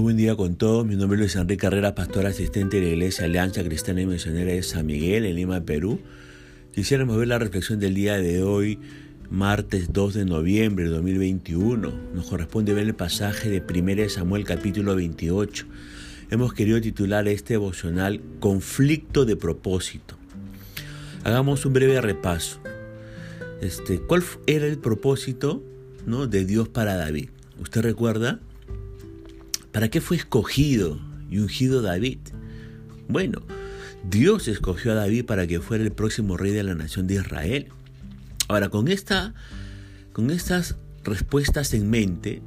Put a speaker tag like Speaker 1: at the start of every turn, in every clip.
Speaker 1: Muy buen día con todos. Mi nombre es Luis Enrique Carrera, pastor asistente de la Iglesia Alianza Cristiana y Misionera de San Miguel, en Lima, Perú. Quisiéramos ver la reflexión del día de hoy, martes 2 de noviembre de 2021. Nos corresponde ver el pasaje de 1 Samuel capítulo 28. Hemos querido titular este devocional Conflicto de propósito. Hagamos un breve repaso. Este, ¿Cuál era el propósito ¿no? de Dios para David? ¿Usted recuerda? ¿Para qué fue escogido y ungido David? Bueno, Dios escogió a David para que fuera el próximo rey de la nación de Israel. Ahora, con, esta, con estas respuestas en mente,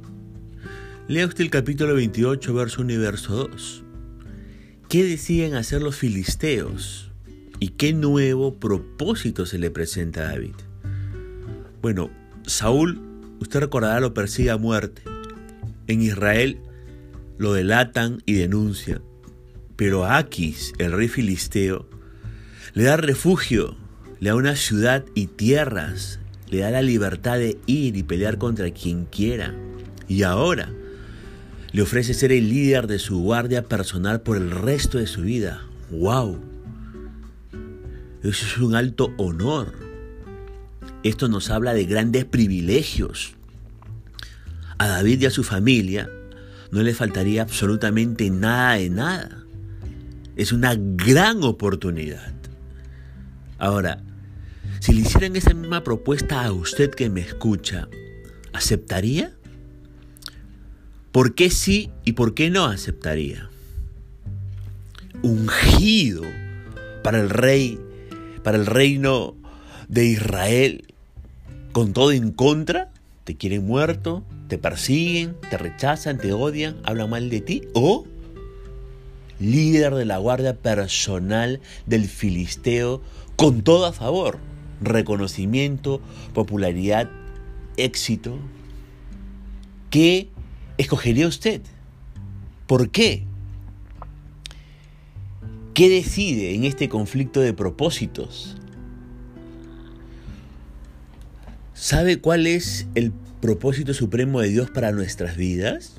Speaker 1: lea usted el capítulo 28, verso 1 y verso 2. ¿Qué deciden hacer los filisteos? ¿Y qué nuevo propósito se le presenta a David? Bueno, Saúl, usted recordará, lo persigue a muerte. En Israel lo delatan y denuncian. Pero Aquis, el rey filisteo, le da refugio, le da una ciudad y tierras, le da la libertad de ir y pelear contra quien quiera. Y ahora le ofrece ser el líder de su guardia personal por el resto de su vida. ¡Wow! Eso es un alto honor. Esto nos habla de grandes privilegios. A David y a su familia no le faltaría absolutamente nada de nada. Es una gran oportunidad. Ahora, si le hicieran esa misma propuesta a usted que me escucha, ¿aceptaría? ¿Por qué sí y por qué no aceptaría? Ungido para el rey, para el reino de Israel, con todo en contra, te quieren muerto, te persiguen, te rechazan, te odian, hablan mal de ti, o líder de la guardia personal del filisteo con todo a favor, reconocimiento, popularidad, éxito. ¿Qué escogería usted? ¿Por qué? ¿Qué decide en este conflicto de propósitos? ¿Sabe cuál es el propósito supremo de Dios para nuestras vidas?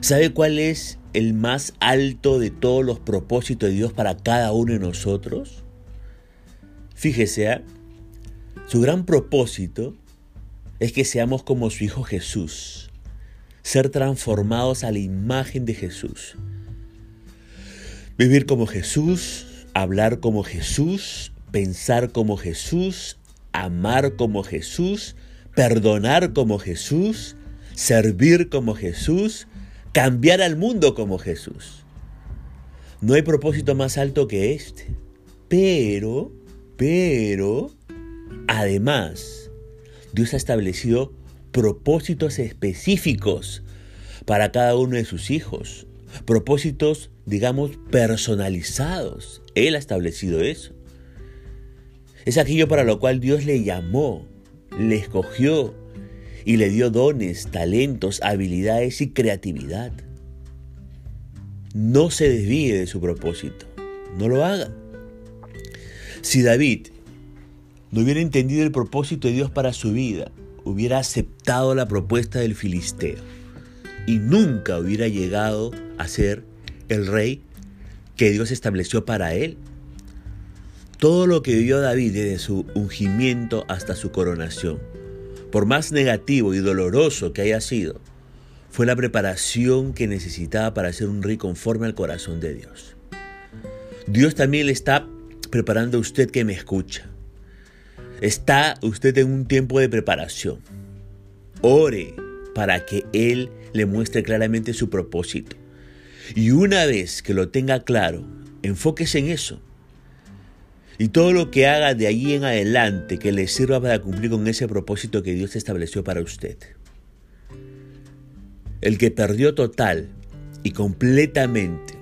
Speaker 1: ¿Sabe cuál es el más alto de todos los propósitos de Dios para cada uno de nosotros? Fíjese, ¿ah? su gran propósito es que seamos como su Hijo Jesús, ser transformados a la imagen de Jesús, vivir como Jesús, hablar como Jesús, pensar como Jesús, amar como Jesús, perdonar como Jesús, servir como Jesús, cambiar al mundo como Jesús. No hay propósito más alto que este. Pero, pero, además, Dios ha establecido propósitos específicos para cada uno de sus hijos. Propósitos, digamos, personalizados. Él ha establecido eso. Es aquello para lo cual Dios le llamó, le escogió y le dio dones, talentos, habilidades y creatividad. No se desvíe de su propósito, no lo haga. Si David no hubiera entendido el propósito de Dios para su vida, hubiera aceptado la propuesta del filisteo y nunca hubiera llegado a ser el rey que Dios estableció para él. Todo lo que vivió David desde su ungimiento hasta su coronación, por más negativo y doloroso que haya sido, fue la preparación que necesitaba para ser un rey conforme al corazón de Dios. Dios también le está preparando a usted que me escucha. Está usted en un tiempo de preparación. Ore para que Él le muestre claramente su propósito. Y una vez que lo tenga claro, enfóquese en eso y todo lo que haga de allí en adelante que le sirva para cumplir con ese propósito que Dios estableció para usted. El que perdió total y completamente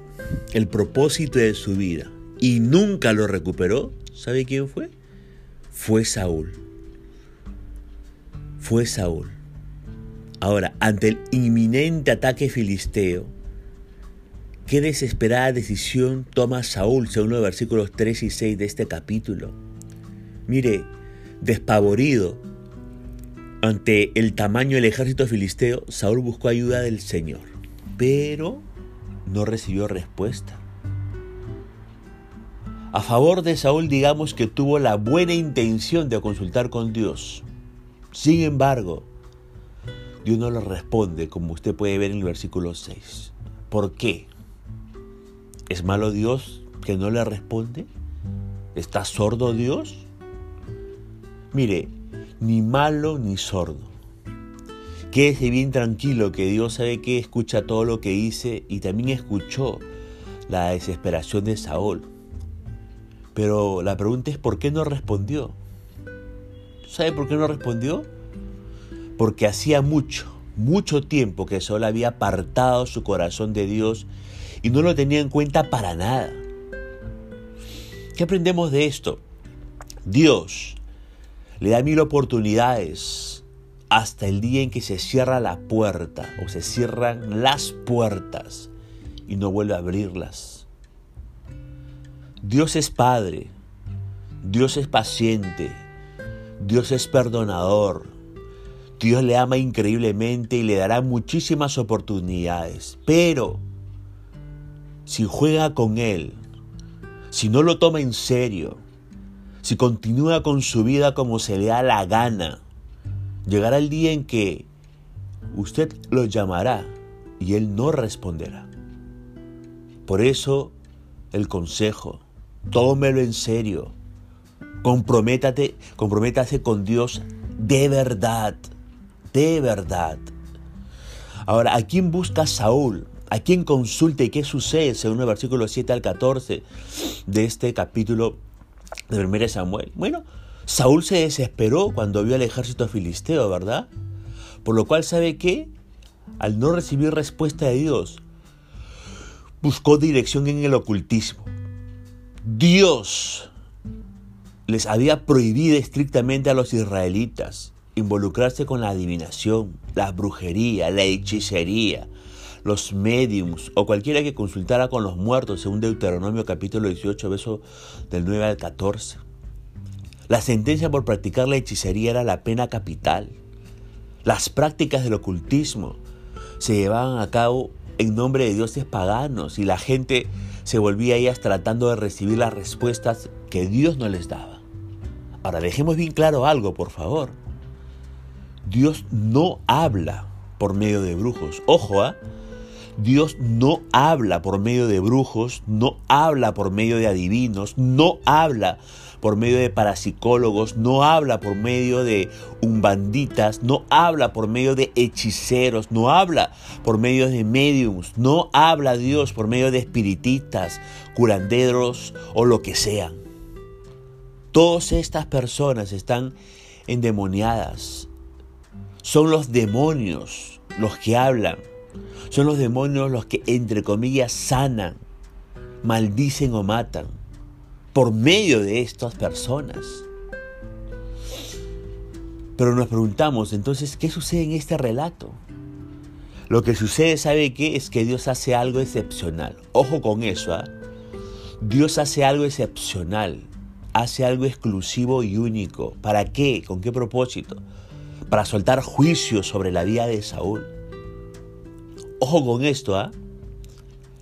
Speaker 1: el propósito de su vida y nunca lo recuperó, ¿sabe quién fue? Fue Saúl. Fue Saúl. Ahora, ante el inminente ataque filisteo, Qué desesperada decisión toma Saúl según los versículos 3 y 6 de este capítulo. Mire, despavorido ante el tamaño del ejército filisteo, Saúl buscó ayuda del Señor. pero no recibió respuesta. A favor de Saúl digamos que tuvo la buena intención de consultar con Dios. Sin embargo, Dios no le responde como usted puede ver en el versículo 6. ¿Por qué? ¿Es malo Dios que no le responde? ¿Está sordo Dios? Mire, ni malo ni sordo. Quédese bien tranquilo que Dios sabe que escucha todo lo que hice y también escuchó la desesperación de Saúl. Pero la pregunta es ¿por qué no respondió? ¿Sabe por qué no respondió? Porque hacía mucho, mucho tiempo que Saúl había apartado su corazón de Dios y no lo tenía en cuenta para nada. ¿Qué aprendemos de esto? Dios le da mil oportunidades hasta el día en que se cierra la puerta o se cierran las puertas y no vuelve a abrirlas. Dios es Padre, Dios es paciente, Dios es perdonador, Dios le ama increíblemente y le dará muchísimas oportunidades, pero si juega con Él, si no lo toma en serio, si continúa con su vida como se le da la gana, Llegará el día en que usted lo llamará y él no responderá. Por eso el consejo, tómelo en serio. Comprométate, comprométase con Dios de verdad, de verdad. Ahora, ¿a quién busca Saúl? ¿A quién consulta y qué sucede según el versículo 7 al 14 de este capítulo de 1 Samuel? Bueno, Saúl se desesperó cuando vio al ejército filisteo, ¿verdad? Por lo cual sabe que, al no recibir respuesta de Dios, buscó dirección en el ocultismo. Dios les había prohibido estrictamente a los israelitas involucrarse con la adivinación, la brujería, la hechicería, los mediums o cualquiera que consultara con los muertos, según Deuteronomio capítulo 18, verso del 9 al 14. La sentencia por practicar la hechicería era la pena capital. Las prácticas del ocultismo se llevaban a cabo en nombre de dioses paganos y la gente se volvía a ellas tratando de recibir las respuestas que Dios no les daba. Ahora dejemos bien claro algo, por favor. Dios no habla por medio de brujos. Ojo, ¿ah? Dios no habla por medio de brujos, no habla por medio de adivinos, no habla por medio de parapsicólogos, no habla por medio de umbanditas, no habla por medio de hechiceros, no habla por medio de mediums, no habla Dios por medio de espiritistas, curanderos o lo que sean. Todas estas personas están endemoniadas. Son los demonios los que hablan. Son los demonios los que, entre comillas, sanan, maldicen o matan por medio de estas personas. Pero nos preguntamos entonces, ¿qué sucede en este relato? Lo que sucede, ¿sabe qué? Es que Dios hace algo excepcional. Ojo con eso, ¿ah? Dios hace algo excepcional, hace algo exclusivo y único. ¿Para qué? ¿Con qué propósito? Para soltar juicio sobre la vida de Saúl. Ojo con esto, ¿ah?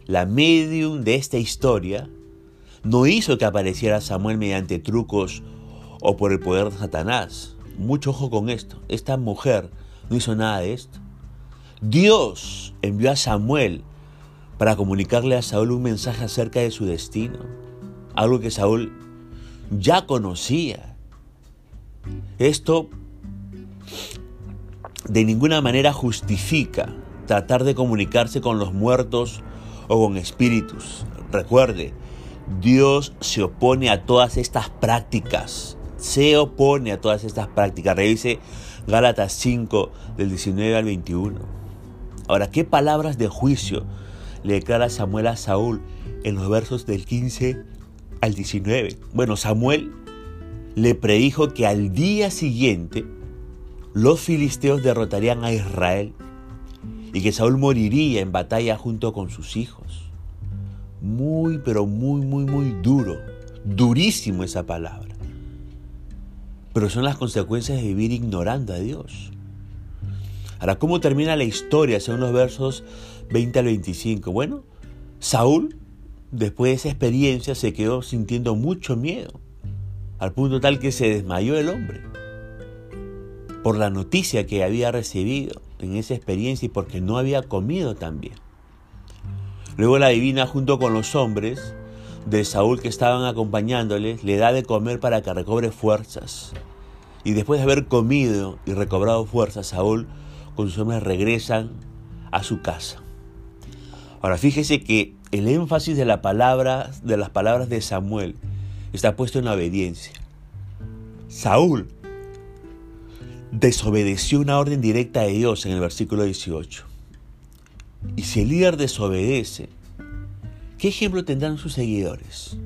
Speaker 1: La medium de esta historia no hizo que apareciera Samuel mediante trucos o por el poder de Satanás. Mucho ojo con esto. Esta mujer no hizo nada de esto. Dios envió a Samuel para comunicarle a Saúl un mensaje acerca de su destino. Algo que Saúl ya conocía. Esto de ninguna manera justifica tratar de comunicarse con los muertos o con espíritus. Recuerde, Dios se opone a todas estas prácticas. Se opone a todas estas prácticas. Revise Gálatas 5 del 19 al 21. Ahora, ¿qué palabras de juicio le declara Samuel a Saúl en los versos del 15 al 19? Bueno, Samuel le predijo que al día siguiente los filisteos derrotarían a Israel y que Saúl moriría en batalla junto con sus hijos muy, pero muy, muy, muy duro. Durísimo esa palabra. Pero son las consecuencias de vivir ignorando a Dios. Ahora, ¿cómo termina la historia según los versos 20 al 25? Bueno, Saúl, después de esa experiencia, se quedó sintiendo mucho miedo, al punto tal que se desmayó el hombre por la noticia que había recibido en esa experiencia y porque no había comido tan bien. Luego la divina junto con los hombres de Saúl que estaban acompañándole le da de comer para que recobre fuerzas. Y después de haber comido y recobrado fuerzas, Saúl con sus hombres regresan a su casa. Ahora fíjese que el énfasis de, la palabra, de las palabras de Samuel está puesto en la obediencia. Saúl desobedeció una orden directa de Dios en el versículo 18. Y si el líder desobedece, ¿qué ejemplo tendrán sus seguidores?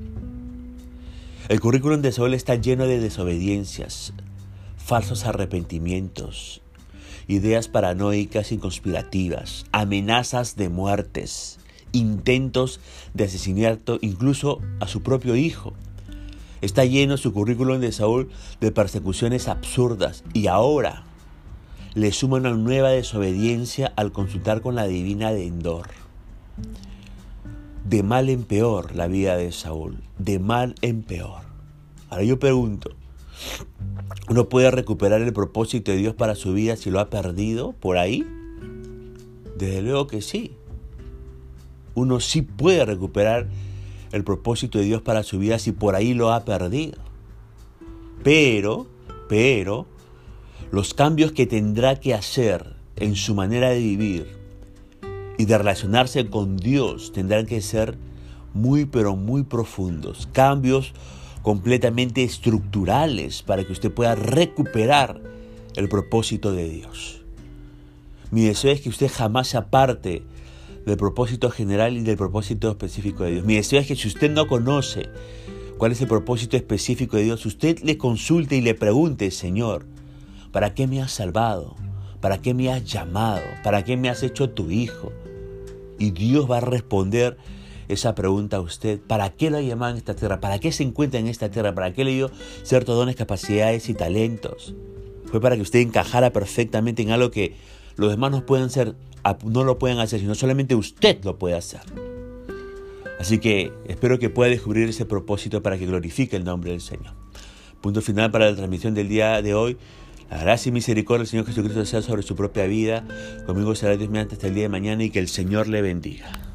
Speaker 1: El currículum de Saúl está lleno de desobediencias, falsos arrepentimientos, ideas paranoicas y conspirativas, amenazas de muertes, intentos de asesinato incluso a su propio hijo. Está lleno su currículum de Saúl de persecuciones absurdas y ahora le suma una nueva desobediencia al consultar con la divina de Endor. De mal en peor la vida de Saúl, de mal en peor. Ahora yo pregunto, ¿uno puede recuperar el propósito de Dios para su vida si lo ha perdido por ahí? Desde luego que sí. Uno sí puede recuperar el propósito de Dios para su vida si por ahí lo ha perdido. Pero, pero, los cambios que tendrá que hacer en su manera de vivir y de relacionarse con Dios tendrán que ser muy, pero muy profundos. Cambios completamente estructurales para que usted pueda recuperar el propósito de Dios. Mi deseo es que usted jamás se aparte del propósito general y del propósito específico de Dios. Mi deseo es que si usted no conoce cuál es el propósito específico de Dios, usted le consulte y le pregunte, Señor, ¿para qué me has salvado? ¿Para qué me has llamado? ¿Para qué me has hecho tu hijo? Y Dios va a responder esa pregunta a usted. ¿Para qué lo ha llamado en esta tierra? ¿Para qué se encuentra en esta tierra? ¿Para qué le dio ciertos dones, capacidades y talentos? Fue para que usted encajara perfectamente en algo que los demás no pueden ser no lo pueden hacer, sino solamente usted lo puede hacer. Así que espero que pueda descubrir ese propósito para que glorifique el nombre del Señor. Punto final para la transmisión del día de hoy. La gracia y misericordia del Señor Jesucristo sea sobre su propia vida. Conmigo será Dios mediante hasta el día de mañana y que el Señor le bendiga.